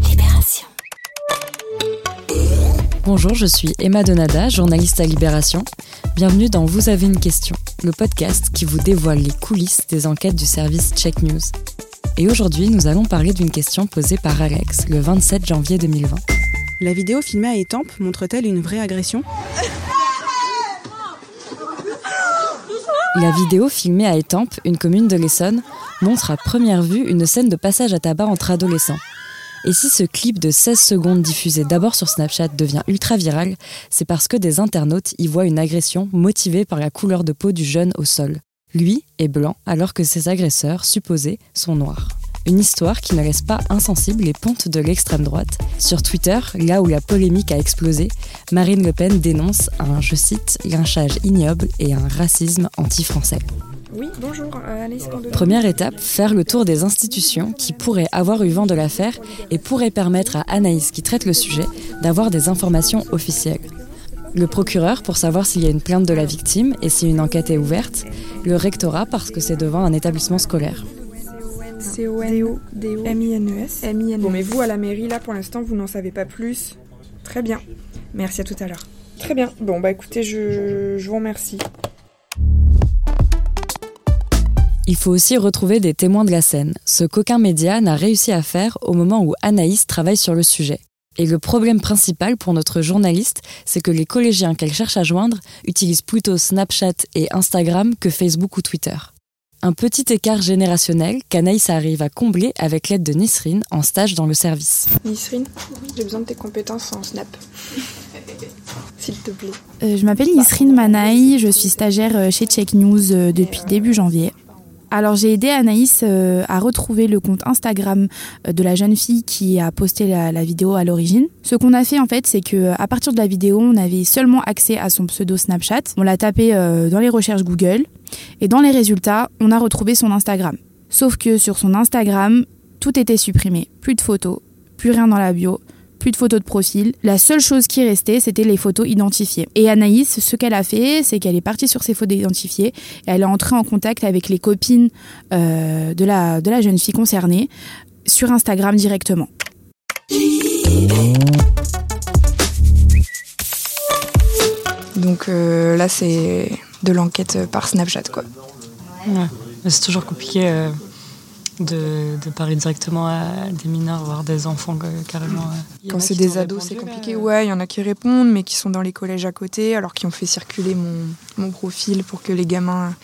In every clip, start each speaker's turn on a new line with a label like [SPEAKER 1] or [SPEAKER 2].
[SPEAKER 1] Libération.
[SPEAKER 2] Bonjour, je suis Emma Donada, journaliste à Libération. Bienvenue dans Vous avez une question, le podcast qui vous dévoile les coulisses des enquêtes du service Check News. Et aujourd'hui, nous allons parler d'une question posée par Alex le 27 janvier 2020.
[SPEAKER 3] La vidéo filmée à Étampes montre-t-elle une vraie agression?
[SPEAKER 2] La vidéo filmée à Étampes, une commune de l'Essonne, montre à première vue une scène de passage à tabac entre adolescents. Et si ce clip de 16 secondes diffusé d'abord sur Snapchat devient ultra viral, c'est parce que des internautes y voient une agression motivée par la couleur de peau du jeune au sol. Lui est blanc alors que ses agresseurs, supposés, sont noirs. Une histoire qui ne laisse pas insensible les pontes de l'extrême droite. Sur Twitter, là où la polémique a explosé, Marine Le Pen dénonce un, je cite, lynchage ignoble et un racisme anti-français.
[SPEAKER 4] Oui, bonjour, euh, Alice.
[SPEAKER 2] Première étape, faire le tour des institutions qui pourraient avoir eu vent de l'affaire et pourraient permettre à Anaïs, qui traite le sujet, d'avoir des informations officielles. Le procureur pour savoir s'il y a une plainte de la victime et si une enquête est ouverte. Le rectorat parce que c'est devant un établissement scolaire.
[SPEAKER 4] C-O-N-D-O-M-I-N-E-S. Bon, mais vous, à la mairie, là, pour l'instant, vous n'en savez pas plus. Très bien. Merci, à tout à l'heure. Très bien. Bon, bah écoutez, je, je vous remercie.
[SPEAKER 2] Il faut aussi retrouver des témoins de la scène, ce qu'aucun média n'a réussi à faire au moment où Anaïs travaille sur le sujet. Et le problème principal pour notre journaliste, c'est que les collégiens qu'elle cherche à joindre utilisent plutôt Snapchat et Instagram que Facebook ou Twitter. Un petit écart générationnel qu'Anaïs arrive à combler avec l'aide de Nisrine en stage dans le service.
[SPEAKER 4] Nisrine, j'ai besoin de tes compétences en Snap. S'il te plaît.
[SPEAKER 5] Euh, je m'appelle Nisrine Manaï, je suis stagiaire euh, chez Check News euh, depuis début janvier. Alors j'ai aidé Anaïs euh, à retrouver le compte Instagram de la jeune fille qui a posté la, la vidéo à l'origine. Ce qu'on a fait en fait, c'est que à partir de la vidéo, on avait seulement accès à son pseudo Snapchat. On l'a tapé euh, dans les recherches Google et dans les résultats, on a retrouvé son Instagram. Sauf que sur son Instagram, tout était supprimé, plus de photos, plus rien dans la bio, plus de photos de profil. La seule chose qui restait, c'était les photos identifiées. Et Anaïs, ce qu'elle a fait, c'est qu'elle est partie sur ces photos identifiées et elle est entrée en contact avec les copines euh, de, la, de la jeune fille concernée sur Instagram directement.
[SPEAKER 4] Donc euh, là, c'est de l'enquête par Snapchat, quoi.
[SPEAKER 6] Ouais. Mais C'est toujours compliqué euh, de, de parler directement à des mineurs, voire des enfants euh, carrément. euh.
[SPEAKER 4] Quand c'est des ados, c'est compliqué.
[SPEAKER 6] euh,
[SPEAKER 4] Ouais, il y en a qui répondent, mais qui sont dans les collèges à côté, alors qui ont fait circuler mon, mon profil pour que les gamins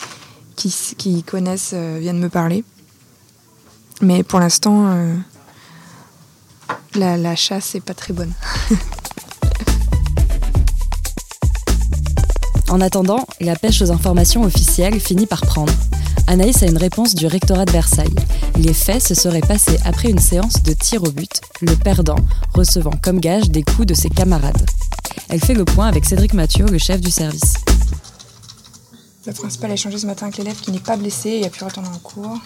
[SPEAKER 4] qui, qui connaissent euh, viennent me parler. Mais pour l'instant, euh, la, la chasse est pas très bonne.
[SPEAKER 2] En attendant, la pêche aux informations officielles finit par prendre. Anaïs a une réponse du rectorat de Versailles. Les faits se seraient passés après une séance de tir au but, le perdant recevant comme gage des coups de ses camarades. Elle fait le point avec Cédric Mathieu, le chef du service.
[SPEAKER 4] Le principal a échangé ce matin avec l'élève qui n'est pas blessé et a pu retourner en cours.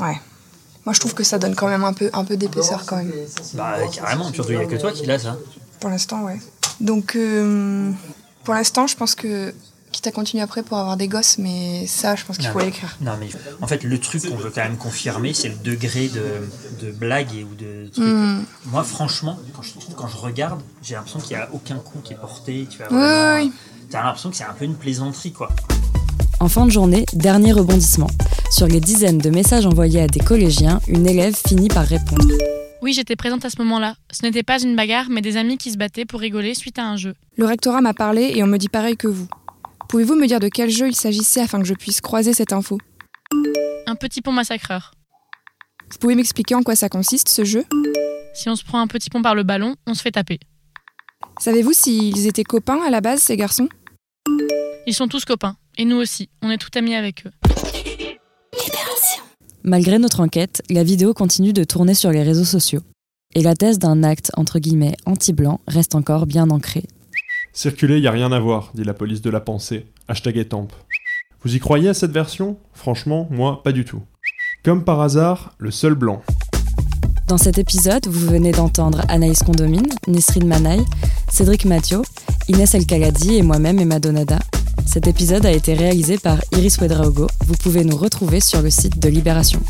[SPEAKER 4] Ouais. Moi, je trouve que ça donne quand même un peu, un peu d'épaisseur quand même.
[SPEAKER 7] Bah carrément, surtout il n'y a que toi qui l'as ça.
[SPEAKER 4] Pour l'instant, ouais. Donc, euh, pour l'instant, je pense que quitte à continuer après pour avoir des gosses, mais ça, je pense qu'il faut l'écrire.
[SPEAKER 7] Non mais en fait le truc qu'on veut quand même confirmer c'est le degré de, de blague et ou de truc.
[SPEAKER 4] Hmm.
[SPEAKER 7] Moi franchement quand je, quand je regarde j'ai l'impression qu'il n'y a aucun coup qui est porté. Tu vois,
[SPEAKER 4] Oui,
[SPEAKER 7] vraiment,
[SPEAKER 4] oui, oui.
[SPEAKER 7] T'as l'impression que c'est un peu une plaisanterie quoi.
[SPEAKER 2] En fin de journée, dernier rebondissement. Sur les dizaines de messages envoyés à des collégiens, une élève finit par répondre.
[SPEAKER 8] Oui, j'étais présente à ce moment-là. Ce n'était pas une bagarre, mais des amis qui se battaient pour rigoler suite à un jeu.
[SPEAKER 4] Le rectorat m'a parlé et on me dit pareil que vous. Pouvez-vous me dire de quel jeu il s'agissait afin que je puisse croiser cette info?
[SPEAKER 8] Un petit pont massacreur.
[SPEAKER 4] Vous pouvez m'expliquer en quoi ça consiste, ce jeu?
[SPEAKER 8] Si on se prend un petit pont par le ballon, on se fait taper.
[SPEAKER 4] Savez-vous s'ils étaient copains à la base, ces garçons?
[SPEAKER 8] Ils sont tous copains. Et nous aussi. On est tout amis avec eux.
[SPEAKER 2] Malgré notre enquête, la vidéo continue de tourner sur les réseaux sociaux. Et la thèse d'un acte, entre guillemets, anti-blanc reste encore bien ancrée.
[SPEAKER 9] Circuler, y a rien à voir, dit la police de la pensée. Hashtag étampe. Vous y croyez à cette version? Franchement, moi, pas du tout. Comme par hasard, le seul blanc.
[SPEAKER 2] Dans cet épisode, vous venez d'entendre Anaïs Condomine, Nisrine Manaï, Cédric Mathieu, Inès El Kaladi et moi-même Emma Donada. Cet épisode a été réalisé par Iris Wedraogo. Vous pouvez nous retrouver sur le site de Libération.